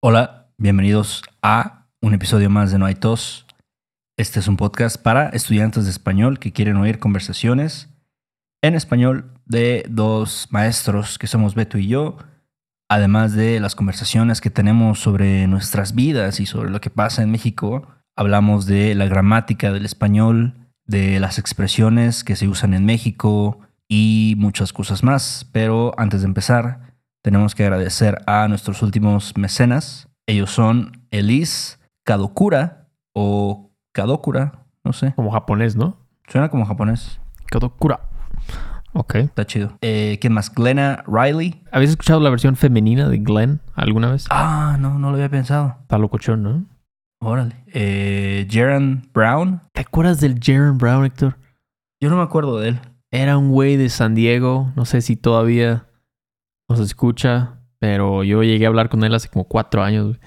Hola, bienvenidos a un episodio más de No hay tos. Este es un podcast para estudiantes de español que quieren oír conversaciones en español de dos maestros que somos Beto y yo, además de las conversaciones que tenemos sobre nuestras vidas y sobre lo que pasa en México. Hablamos de la gramática del español, de las expresiones que se usan en México y muchas cosas más. Pero antes de empezar, tenemos que agradecer a nuestros últimos mecenas. Ellos son Elise Kadokura o Kadokura, no sé. Como japonés, ¿no? Suena como japonés. Kadokura. Ok. Está chido. Eh, ¿Quién más? Glenna Riley. ¿Habías escuchado la versión femenina de Glenn alguna vez? Ah, no, no lo había pensado. Está locochón, ¿no? Órale. Eh, Jaron Brown. ¿Te acuerdas del Jaron Brown, Héctor? Yo no me acuerdo de él. Era un güey de San Diego. No sé si todavía nos escucha, pero yo llegué a hablar con él hace como cuatro años.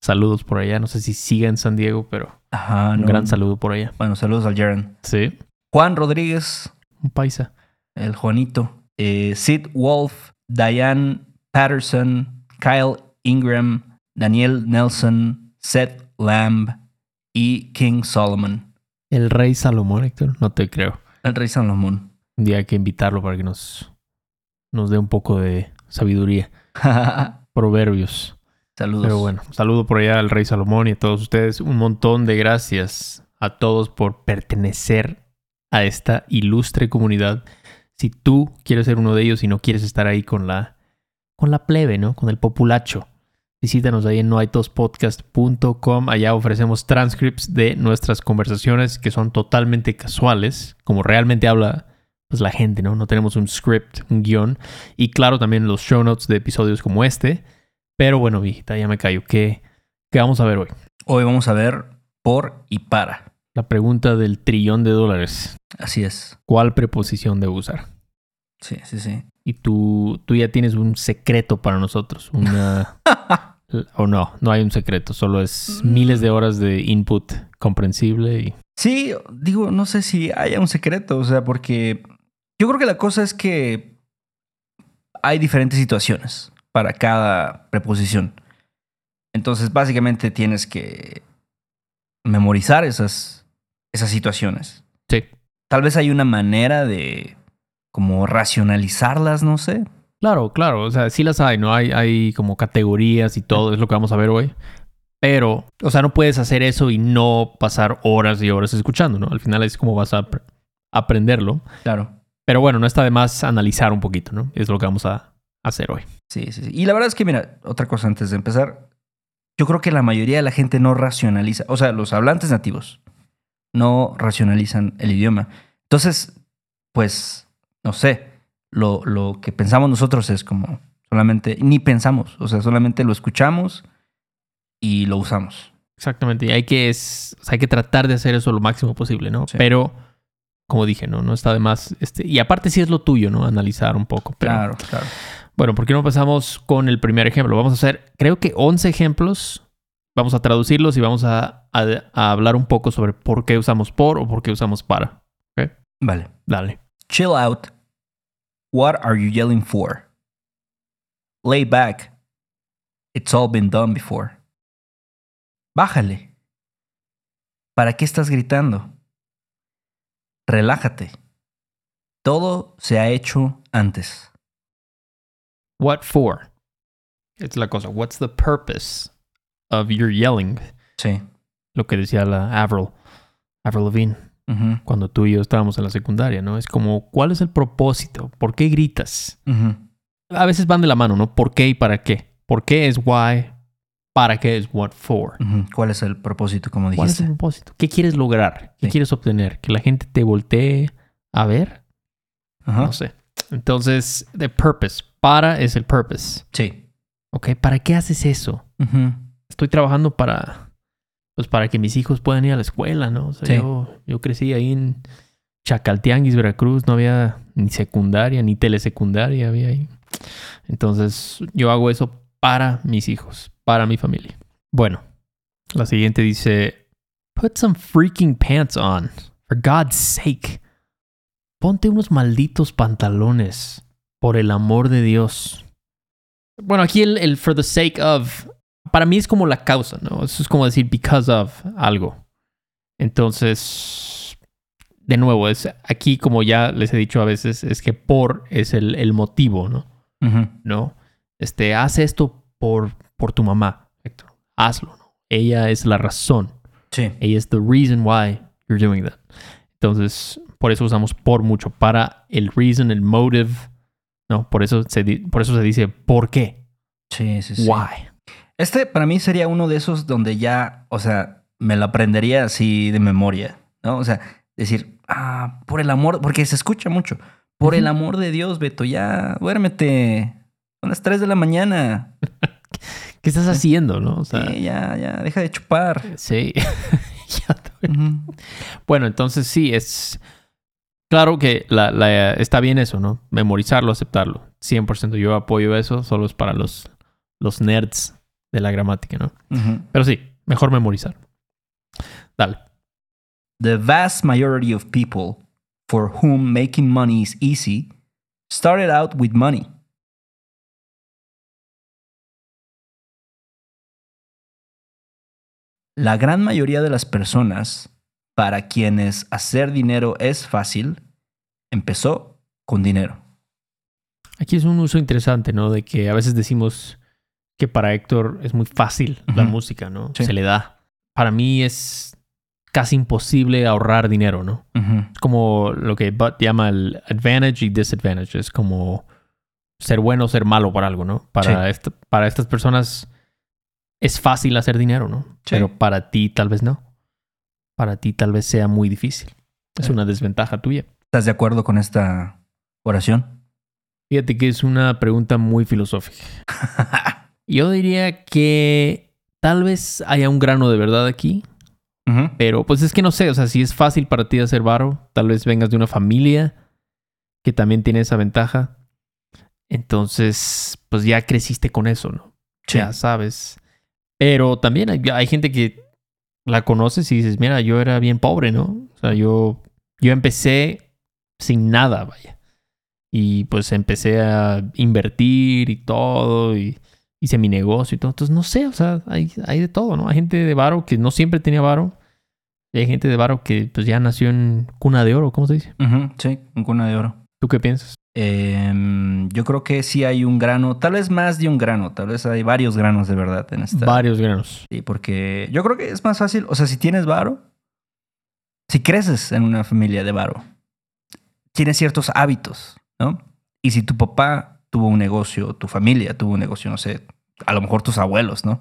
Saludos por allá. No sé si sigue en San Diego, pero Ajá, un no. gran saludo por allá. Bueno, saludos al Jaron. Sí. Juan Rodríguez, Un paisa. el Juanito. Eh, Sid Wolf, Diane Patterson, Kyle Ingram, Daniel Nelson, Seth Lamb y King Solomon. El rey Salomón, Héctor. No te creo. El rey Salomón. Un día hay que invitarlo para que nos, nos dé un poco de sabiduría. Proverbios. saludos. Pero bueno, saludo por allá al Rey Salomón y a todos ustedes. Un montón de gracias a todos por pertenecer a esta ilustre comunidad. Si tú quieres ser uno de ellos y no quieres estar ahí con la, con la plebe, ¿no? Con el populacho. Visítanos ahí en noaitospodcast.com. Allá ofrecemos transcripts de nuestras conversaciones que son totalmente casuales, como realmente habla pues la gente, ¿no? No tenemos un script, un guion. Y claro, también los show notes de episodios como este. Pero bueno, viejita, ya me callo. ¿Qué, ¿Qué vamos a ver hoy? Hoy vamos a ver por y para. La pregunta del trillón de dólares. Así es. ¿Cuál preposición debo usar? Sí, sí, sí. Y tú, tú ya tienes un secreto para nosotros. Una... o no, no hay un secreto. Solo es miles de horas de input comprensible y... Sí, digo, no sé si haya un secreto, o sea, porque yo creo que la cosa es que hay diferentes situaciones para cada preposición. Entonces, básicamente tienes que memorizar esas, esas situaciones. Sí. Tal vez hay una manera de como racionalizarlas, no sé. Claro, claro. O sea, sí las hay, ¿no? Hay, hay como categorías y todo. Es lo que vamos a ver hoy. Pero, o sea, no puedes hacer eso y no pasar horas y horas escuchando, ¿no? Al final es como vas a ap- aprenderlo. Claro. Pero bueno, no está de más analizar un poquito, ¿no? Es lo que vamos a hacer hoy. Sí, sí, sí. Y la verdad es que, mira, otra cosa antes de empezar. Yo creo que la mayoría de la gente no racionaliza, o sea, los hablantes nativos no racionalizan el idioma. Entonces, pues, no sé, lo, lo que pensamos nosotros es como solamente, ni pensamos, o sea, solamente lo escuchamos y lo usamos. Exactamente. Y hay que, es, o sea, hay que tratar de hacer eso lo máximo posible, ¿no? Sí. Pero, como dije, ¿no? No está de más. Este, y aparte sí es lo tuyo, ¿no? Analizar un poco. Pero, Claro, claro. Bueno, ¿por qué no empezamos con el primer ejemplo? Vamos a hacer, creo que 11 ejemplos. Vamos a traducirlos y vamos a, a- a hablar un poco sobre por qué usamos por o por qué usamos para. Vale. Dale. Chill out. What are you yelling for? Lay back. It's all been done before. Bájale. ¿Para qué estás gritando? Relájate. Todo se ha hecho antes. What for? Es la cosa. What's the purpose of your yelling? Sí. Lo que decía la Avril, Avril Lavigne, cuando tú y yo estábamos en la secundaria, ¿no? Es como, ¿cuál es el propósito? ¿Por qué gritas? A veces van de la mano, ¿no? ¿Por qué y para qué? ¿Por qué es why? ¿Para qué es what for? ¿Cuál es el propósito, como ¿Cuál es el dijiste? propósito? ¿Qué quieres lograr? ¿Qué Sí. quieres obtener? ¿Que la gente te voltee a ver? Ajá. No sé. Entonces, the purpose. Para es el purpose. Sí. ¿Ok? ¿Para qué haces eso? Estoy trabajando para, pues para que mis hijos puedan ir a la escuela, ¿no? O sea, Sí. yo, yo crecí ahí en Chacaltianguis, Veracruz, no había ni secundaria ni telesecundaria, había ahí. Entonces, yo hago eso para mis hijos, para mi familia. Bueno, la siguiente dice, put some freaking pants on, for God's sake. Ponte unos malditos pantalones, por el amor de Dios. Bueno, aquí el, el for the sake of para mí es como la causa, ¿no? Eso es como decir because of algo. Entonces, de nuevo, es aquí como ya les he dicho a veces, es que por es el, el motivo, ¿no? ¿No? Este, haz esto por, por tu mamá, Héctor. Hazlo, ¿no? Ella es la razón. Sí. Ella es the reason why you're doing that. Entonces, por eso usamos por mucho. Para el reason, el motive, ¿no? Por eso se, por eso se dice por qué. Sí, sí, sí. Why. Este para mí sería uno de esos donde ya, o sea, me lo aprendería así de memoria, ¿no? O sea, decir, ah, por el amor, porque se escucha mucho. Por el amor de Dios, Beto, ya duérmete. Son las 3 de la mañana. ¿Qué estás haciendo, no? O sea, Sí, ya, ya, deja de chupar. sí. Ya te- Ujú. bueno, entonces sí, es claro que la, la- está bien eso, ¿no? Memorizarlo, aceptarlo. 100% yo apoyo eso, solo es para los, los nerds de la gramática, ¿no? Pero sí, mejor memorizar. Dale. The vast majority of people for whom making money is easy started out with money. La gran mayoría de las personas para quienes hacer dinero es fácil empezó con dinero. Aquí es un uso interesante, ¿no? De que a veces decimos que para Héctor es muy fácil la música, ¿no? Sí. Se le da. Para mí es casi imposible ahorrar dinero, ¿no? Es como lo que Butt llama el advantage y disadvantage. Es como ser bueno o ser malo para algo, ¿no? Para, Sí. esta- para estas personas es fácil hacer dinero, ¿no? Sí. Pero para ti tal vez no. Para ti tal vez sea muy difícil. Es Sí. una desventaja tuya. ¿Estás de acuerdo con esta oración? Fíjate que es una pregunta muy filosófica. Yo diría que tal vez haya un grano de verdad aquí, pero pues es que no sé, o sea, si es fácil para ti hacer varo, tal vez vengas de una familia que también tiene esa ventaja. Entonces, pues ya creciste con eso, ¿no? Sí. Ya sabes. Pero también hay, gente que la conoces y dices, mira, yo era bien pobre, ¿no? O sea, yo, yo empecé sin nada, vaya. Y pues empecé a invertir y todo, y hice mi negocio y todo. Entonces, no sé, o sea, hay, hay de todo, ¿no? Hay gente de varo que no siempre tenía varo. Y hay gente de varo que pues ya nació en cuna de oro, ¿cómo se dice? Sí, en cuna de oro. ¿Tú qué piensas? Em, yo creo que sí hay un grano, tal vez más de un grano, tal vez hay varios granos de verdad en esta. Varios granos. Sí, porque yo creo que es más fácil, o sea, si tienes varo, si creces en una familia de varo, tienes ciertos hábitos, ¿no? Y si tu papá tuvo un negocio, tu familia tuvo un negocio, no sé, a lo mejor tus abuelos, ¿no?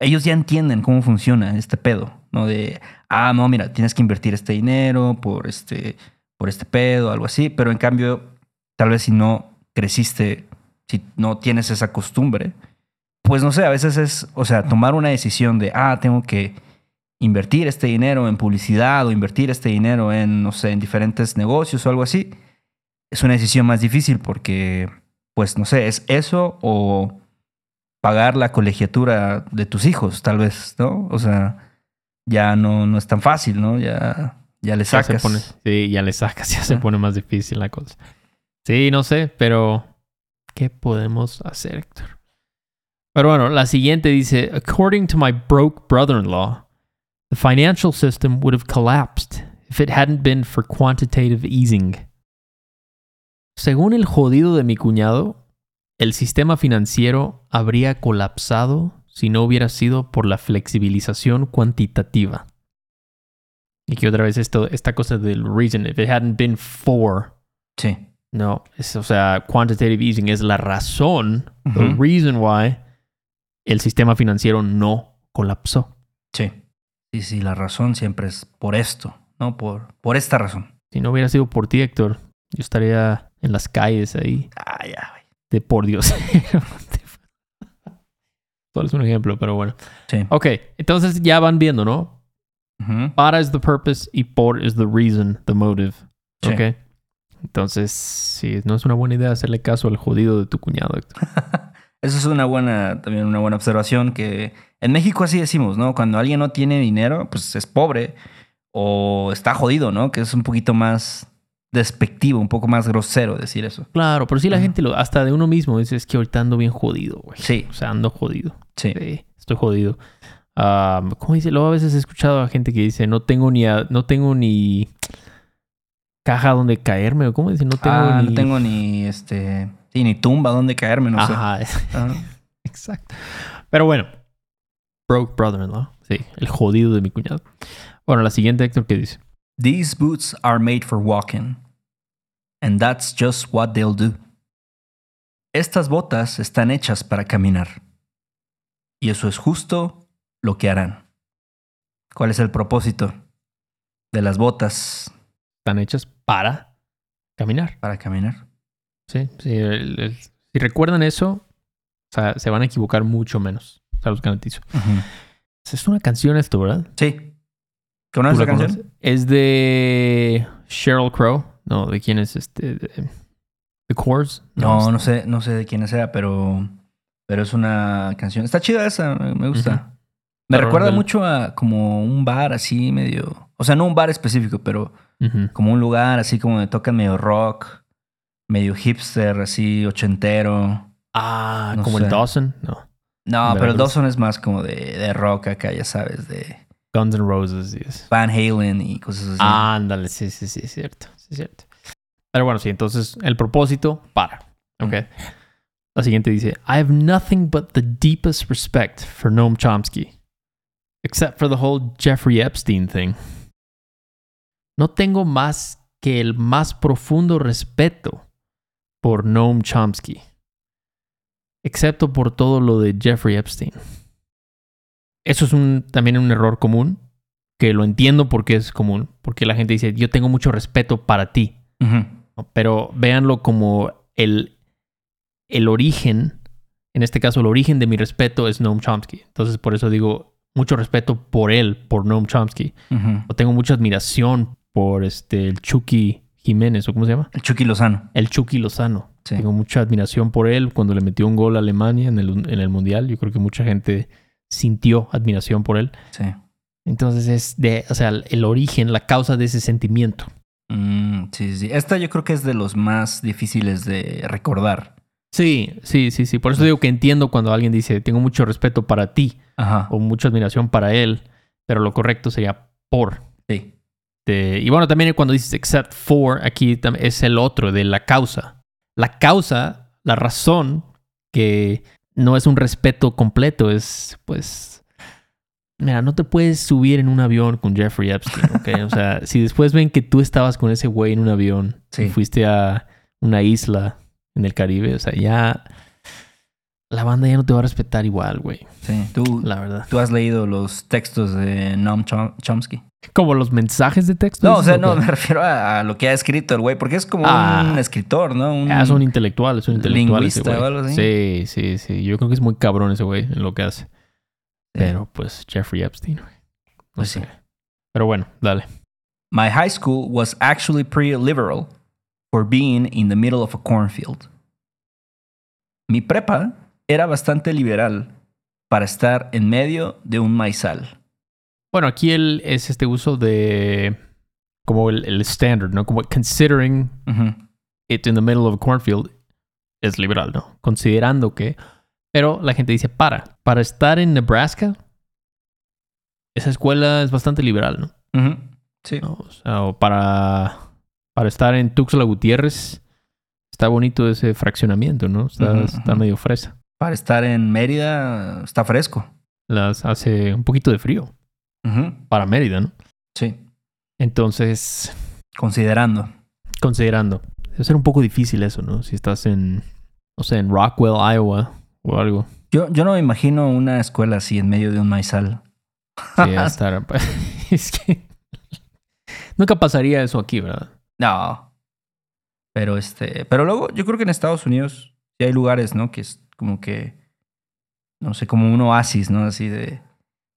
Ellos ya entienden cómo funciona este pedo, ¿no? De, ah, no, mira, tienes que invertir este dinero por este, por este pedo, algo así, pero en cambio, tal vez si no creciste, si no tienes esa costumbre, pues no sé, a veces es, o sea, tomar una decisión de, ah, tengo que invertir este dinero en publicidad o invertir este dinero en, no sé, en diferentes negocios o algo así, es una decisión más difícil porque, pues, no sé, es eso o pagar la colegiatura de tus hijos, tal vez, ¿no? O sea, ya no, no es tan fácil, ¿no? Ya, ya le Ya se sacas. pone, sí, ya le sacas, ya se pone más difícil la cosa. Sí, no sé, pero ¿qué podemos hacer, Héctor? Pero bueno, la siguiente dice, according to my broke brother-in-law, the financial system would have collapsed if it hadn't been for quantitative easing. Según el jodido de mi cuñado, el sistema financiero habría colapsado si no hubiera sido por la flexibilización cuantitativa. Y que otra vez esto, esta cosa del reason, if it hadn't been for, Sí. no, es, o sea, quantitative easing es la razón, the reason why el sistema financiero no colapsó. Sí. Sí, sí, la razón siempre es por esto, ¿no? Por, por esta razón. Si no hubiera sido por ti, Héctor, yo estaría en las calles ahí Ah, ya, güey. de por Dios. Solo es un ejemplo, pero bueno. Sí. Ok, entonces ya van viendo, ¿no? Para is the purpose y por is the reason, the motive. Sí. Ok. Entonces, sí, no es una buena idea hacerle caso al jodido de tu cuñado. Eso es una buena, también una buena observación que en México así decimos, ¿no? Cuando alguien no tiene dinero, pues es pobre o está jodido, ¿no? Que es un poquito más despectivo, un poco más grosero decir eso. Claro, pero sí la gente, lo, hasta de uno mismo, dice, es que ahorita ando bien jodido, güey. Sí, O sea, ando jodido. sí. Sí. estoy jodido. Um, ¿Cómo dice? Luego a veces he escuchado a gente que dice, no tengo ni, a- no tengo ni caja donde caerme. ¿o ¿Cómo dice? No tengo ah, ni... no tengo ni este. Sí, ni tumba donde caerme, no sé. Ajá, Ah. exacto. Pero bueno, broke brother-in-law. Sí, el jodido de mi cuñado. Bueno, la siguiente, Héctor, ¿qué dice? These boots are made for walking. And that's just what they'll do. Estas botas están hechas para caminar. Y eso es justo lo que harán. ¿Cuál es el propósito de las botas Están hechas para caminar. para caminar? Sí, sí. el- el- si recuerdan eso, o sea, se van a equivocar mucho menos. Se los garantizo. Es una canción esto, ¿verdad? Sí. ¿Conoces ¿Tú la canción? conoces? Es de Sheryl Crow. No, ¿de quién es este? De, The Coors. No, no sé, no sé de quién sea, pero, pero es una canción. Está chida esa, me gusta. Ujú. Me recuerda del- mucho a como un bar así medio. O sea, no un bar específico, pero como un lugar así como donde tocan medio rock, medio hipster, así ochentero. Ah, No como sé. el Dawson. No. No, pero Dawson es más como de, de rock acá, ya sabes, de Guns N' Roses. y eso. Van Halen y cosas así. Ándale, sí, sí, sí, es cierto. Sí, es cierto. Pero bueno, sí, entonces el propósito, para. Ok. La siguiente dice: I have nothing but the deepest respect for Noam Chomsky, except for the whole Jeffrey Epstein thing. No tengo más que el más profundo respeto por Noam Chomsky, excepto por todo lo de Jeffrey Epstein. Eso es un, también un error común, que lo entiendo porque es común, porque la gente dice, yo tengo mucho respeto para ti, pero véanlo como el, el origen, en este caso el origen de mi respeto es Noam Chomsky. Entonces por eso digo mucho respeto por él, por Noam Chomsky. O tengo mucha admiración por este, el Chucky Jiménez, ¿o cómo se llama? El Chucky Lozano. El Chucky Lozano. Sí. Tengo mucha admiración por él cuando le metió un gol a Alemania en el, en el Mundial. Yo creo que mucha gente sintió admiración por él. Sí. Entonces es de, o sea, el origen, la causa de ese sentimiento. Mm, sí, sí. Esta yo creo que es de los más difíciles de recordar. Sí, sí, sí, sí. Por eso digo que entiendo cuando alguien dice, tengo mucho respeto para ti Ajá. o mucha admiración para él, pero lo correcto sería por. Sí. De- y bueno, también cuando dices except for, aquí es el otro de la causa. La causa, la razón que no es un respeto completo, es pues... Mira, no te puedes subir en un avión con Jeffrey Epstein, ¿ok? O sea, si después ven que tú estabas con ese güey en un avión Sí. y fuiste a una isla en el Caribe, o sea, ya... La banda ya no te va a respetar igual, güey, Sí. Tú, la verdad. tú has leído los textos de Noam Chom- Chomsky. Como los mensajes de texto. No, o sea, no, me refiero a, a lo que ha escrito el güey, porque es como Ah. un escritor, ¿no? Un, Ah, es un intelectual, es un intelectual. ese güey. o algo así. Sí, sí, sí. Yo creo que es muy cabrón ese güey en lo que hace. Sí. Pero pues Jeffrey Epstein, güey. No Pues sé. sí. Pero bueno, dale. My high school was actually pretty liberal for being in the middle of a cornfield. Mi prepa era bastante liberal para estar en medio de un maizal. Bueno, aquí el, es este uso de como el, el standard, ¿no? Como considering it in the middle of a cornfield es liberal, ¿no? Considerando que. Pero la gente dice para. Para estar en Nebraska, esa escuela es bastante liberal, ¿no? Sí. ¿no? O sea, o para, para estar en Tuxtla Gutiérrez, está bonito ese fraccionamiento, ¿no? Está, está medio fresa. Para estar en Mérida está fresco. Las hace un poquito de frío para Mérida, ¿no? Sí. Entonces, Considerando. considerando, debe ser un poco difícil eso, ¿no? Si estás en, no sé, en Rockwell, Iowa o algo. Yo, yo no me imagino una escuela así en medio de un maizal. Sí, estar. es que nunca pasaría eso aquí, ¿verdad? No. Pero este. Pero luego, yo creo que en Estados Unidos sí hay lugares, ¿no? Que es como que. No sé, como un oasis, ¿no? Así de.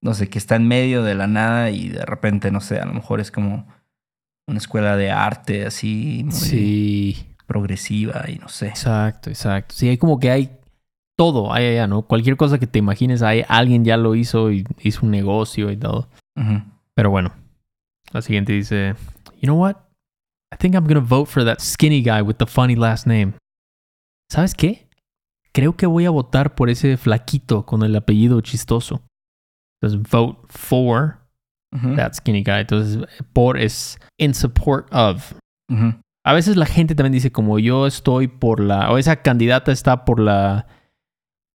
No sé, que está en medio de la nada y de repente, no sé, a lo mejor es como una escuela de arte así muy Sí. progresiva y no sé. Exacto, exacto. Sí, hay como que hay todo, hay allá, ¿no? Cualquier cosa que te imagines, hay alguien ya lo hizo y hizo un negocio y todo. Pero bueno, la siguiente dice, you know what? I think I'm gonna vote for that skinny guy with the funny last name. ¿Sabes qué? creo que voy a votar por ese flaquito con el apellido chistoso. Entonces, vote for that skinny guy. Entonces, por es in support of. A veces la gente también dice como yo estoy por la, o esa candidata está por la,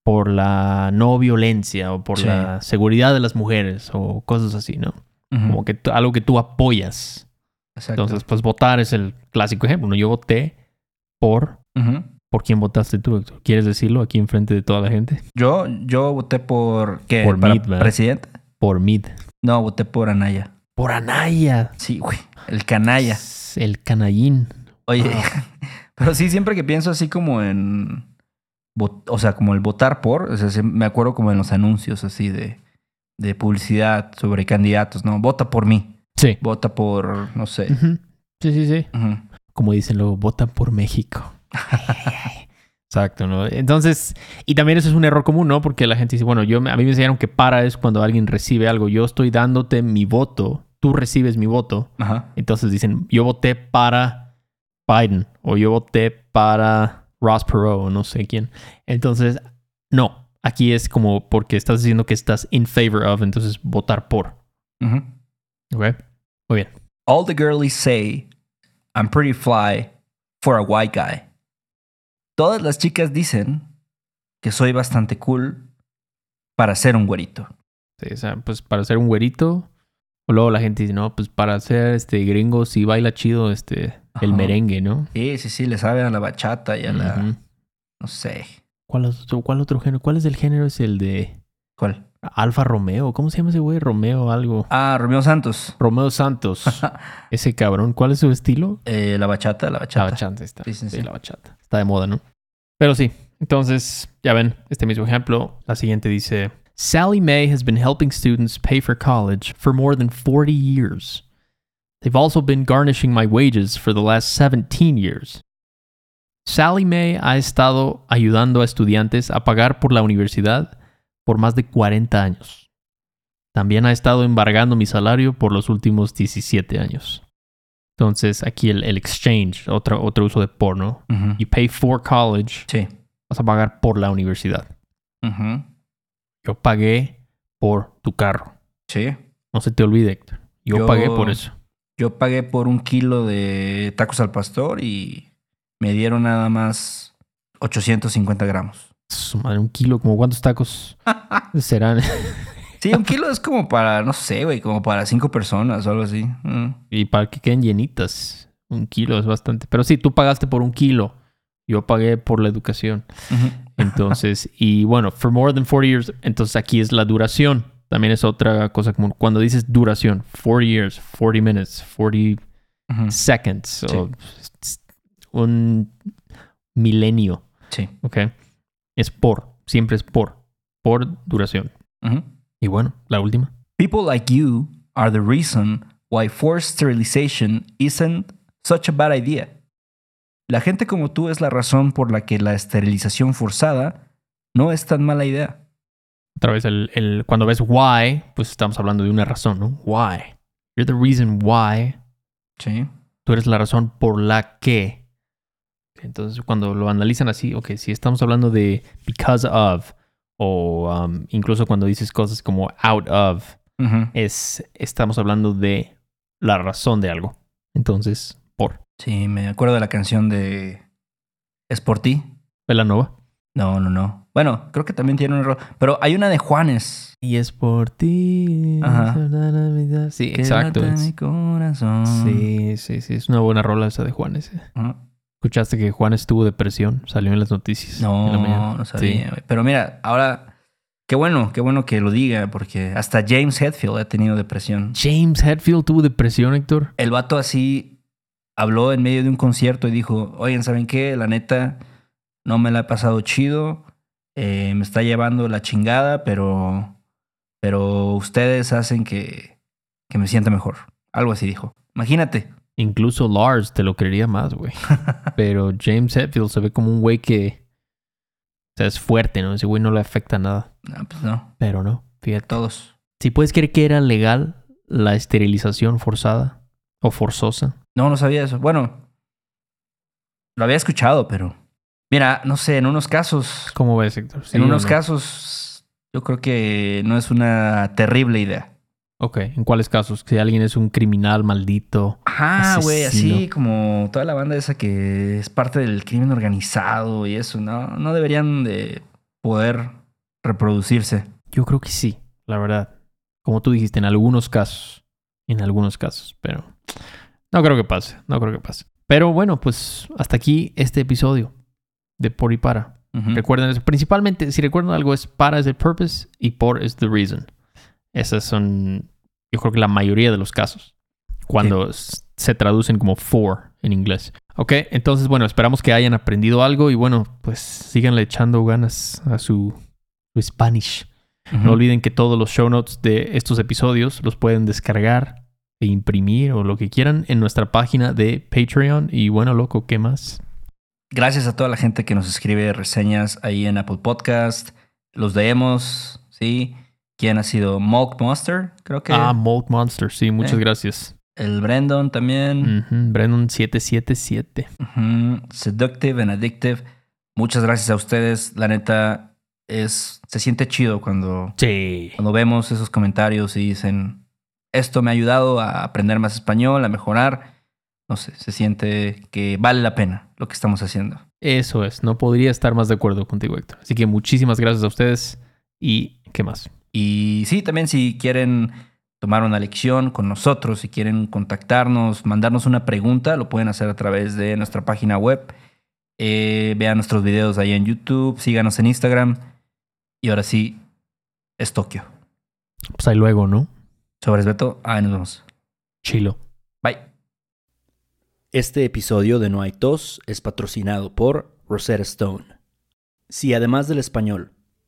por la no violencia o por Sí. la seguridad de las mujeres o cosas así, ¿no? Como que algo que tú apoyas. Exacto. Entonces, pues votar es el clásico ejemplo. ¿no? Yo voté por. ¿por quién votaste tú, Héctor? ¿Quieres decirlo aquí enfrente de toda la gente? Yo, yo voté por. ¿Qué? Por ¿Para Meade, ¿verdad? presidente? Por Mid. No, voté por Anaya. Por Anaya. Sí, güey. El canalla. El canallín. Oye, Wow. pero sí, siempre que pienso así como en. O sea, como el votar por. O sea, sí me acuerdo como en los anuncios así de, de publicidad sobre candidatos, ¿no? Vota por mí. Sí. Vota por. No sé. Sí, sí, sí. Como dicen luego, votan por México. Exacto, ¿no? Entonces, y también eso es un error común, ¿no? Porque la gente dice, bueno, yo, a mí me enseñaron que para es cuando alguien recibe algo. Yo estoy dándote mi voto, tú recibes mi voto. Ajá. Entonces dicen, yo voté para Biden o yo voté para Ross Perot o no sé quién. Entonces, no. Aquí es como porque estás diciendo que estás in favor of, entonces votar por. ¿Ok? Muy bien. All the girlies say I'm pretty fly for a white guy. Todas las chicas dicen que soy bastante cool para ser un güerito. Sí, o sea, pues para ser un güerito. O luego la gente dice, no, pues para ser este gringo sí baila chido este el merengue, ¿no? Sí, sí, sí, le saben a la bachata y a la. No sé. ¿Cuál otro, ¿Cuál otro género? ¿Cuál es el género? Es el de ¿Cuál? Alfa Romeo. ¿Cómo se llama ese güey? Romeo algo. Ah, Romeo Santos. Romeo Santos. ese cabrón. ¿Cuál es su estilo? Eh, la bachata, la La bachata. bachata está. Sí, sí, Sí, la bachata. Está de moda, ¿no? Pero sí. Entonces, ya ven, este mismo ejemplo. La siguiente dice: Sally Mae has been helping students pay for college for more than 40 years. They've also been garnishing my wages for the last 17 years. Sally Mae ha estado ayudando a estudiantes a pagar por la universidad por más de 40 años. También ha estado embargando mi salario por los últimos 17 años. Entonces, aquí el, el exchange, otro, otro uso de porno. Ujú. You pay for college, Sí. vas a pagar por la universidad. Ujú. Yo pagué por tu carro. Sí. No se te olvide, Héctor. Yo, Yo- pagué por eso. Yo pagué por un kilo de tacos al pastor y me dieron nada más 850 gramos. Su madre, un kilo, como cuántos tacos serán. Sí, un kilo es como para, no sé, güey, como para cinco personas o algo así. Mm. y para que queden llenitas. Un kilo es bastante. Pero sí, tú pagaste por un kilo. Yo pagué por la educación. Entonces, y bueno, for more than 40 years, entonces aquí es la duración. También es otra cosa común. Cuando dices duración, 40 years, 40 minutes, 40 Ujú. seconds, o un milenio, Sí. ¿ok? Es por, siempre es por, por duración. Y bueno, la última. People like you are the reason why forced sterilization isn't such a bad idea. La gente como tú es la razón por la que la esterilización forzada no es tan mala idea. Otra vez, el, el- cuando ves why, pues estamos hablando de una razón, ¿no? Why. You're the reason why. Sí. Tú eres la razón por la que. Entonces, cuando lo analizan así, ok, si estamos hablando de because of, o um, incluso cuando dices cosas como out of, es, estamos hablando de la razón de algo. Entonces, por. Sí, me acuerdo de la canción de ¿Es por ti? Velanova. No, no, no. Bueno, creo que también tiene un error. Pero hay una de Juanes. Y es por ti. Ajá. Sí, exacto. Mi corazón. Sí, sí, sí. Es una buena rola esa de Juanes. eh. ¿Escuchaste que Juanes tuvo depresión? Salió en las noticias. en la. No, no Sí. sabía. Pero mira, ahora, qué bueno, qué bueno que lo diga, porque hasta James Hetfield ha tenido depresión. James Hetfield tuvo depresión, Héctor. El vato así habló en medio de un concierto y dijo, oigan, ¿saben qué? La neta, no me la he pasado chido, eh, me está llevando la chingada, pero, pero ustedes hacen que, que me sienta mejor. Algo así dijo. Imagínate. Incluso Lars te lo creería más, güey. Pero James Hetfield se ve como un güey que. O sea, es fuerte, ¿no? Ese güey no le afecta nada. No, pues no, Pero no, fíjate. todos. Si puedes creer que era legal la esterilización forzada o forzosa. No, no sabía eso. Bueno, lo había escuchado, pero Mira, no sé, en unos casos, ¿Cómo ves, Héctor? ¿Sí en unos no? casos, yo creo que no es una terrible idea. Ok, ¿en cuáles casos? Si alguien es un criminal maldito. Ajá, güey, así como toda la banda esa que es parte del crimen organizado y eso, ¿no? No deberían de poder reproducirse. Yo creo que sí, la verdad. Como tú dijiste, en algunos casos. En algunos casos, pero no creo que pase, no creo que pase. Pero bueno, pues hasta aquí este episodio de Por y Para. Recuerden eso. Principalmente, si recuerdan algo, es para es el purpose y por es the reason. Esas son, yo creo que la mayoría de los casos. Cuando se traducen como for en inglés. Ok, entonces, bueno, esperamos que hayan aprendido algo y bueno, pues síganle echando ganas a su, su Spanish. No olviden que todos los show notes de estos episodios los pueden descargar e imprimir o lo que quieran en nuestra página de Patreon. Y bueno, loco, ¿qué más? Gracias a toda la gente que nos escribe reseñas ahí en Apple Podcast. Los leemos, ¿sí? ¿Quién ha sido? Milk Monster, creo que. Ah, Mold Monster, sí, muchas Eh. gracias. el Brandon también. Ujú, Brennan 777. Ujú. Seductive and Addictive. Muchas gracias a ustedes. La neta, es, se siente chido cuando, Sí. cuando vemos esos comentarios y dicen, esto me ha ayudado a aprender más español, a mejorar. No sé, se siente que vale la pena lo que estamos haciendo. Eso es, no podría estar más de acuerdo contigo, Héctor. Así que muchísimas gracias a ustedes y ¿qué más? Y sí, también si quieren tomar una lección con nosotros, si quieren contactarnos, mandarnos una pregunta, lo pueden hacer a través de nuestra página web. Eh, vean nuestros videos ahí en YouTube, síganos en Instagram. Y ahora sí, es Tokio. Pues ahí luego, ¿no? Sobres Beto, ahí nos vemos. Chilo. Bye. Este episodio de No hay tos es patrocinado por Rosetta Stone. Si además del español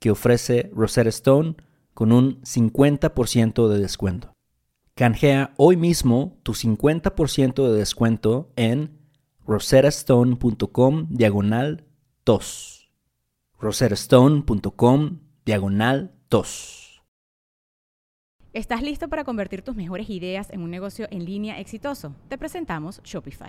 que ofrece Rosetta Stone con un 50% de descuento. Canjea hoy mismo tu 50% de descuento en rosettastone.com diagonal tos. rosettastone.com diagonal tos. ¿Estás listo para convertir tus mejores ideas en un negocio en línea exitoso? Te presentamos Shopify.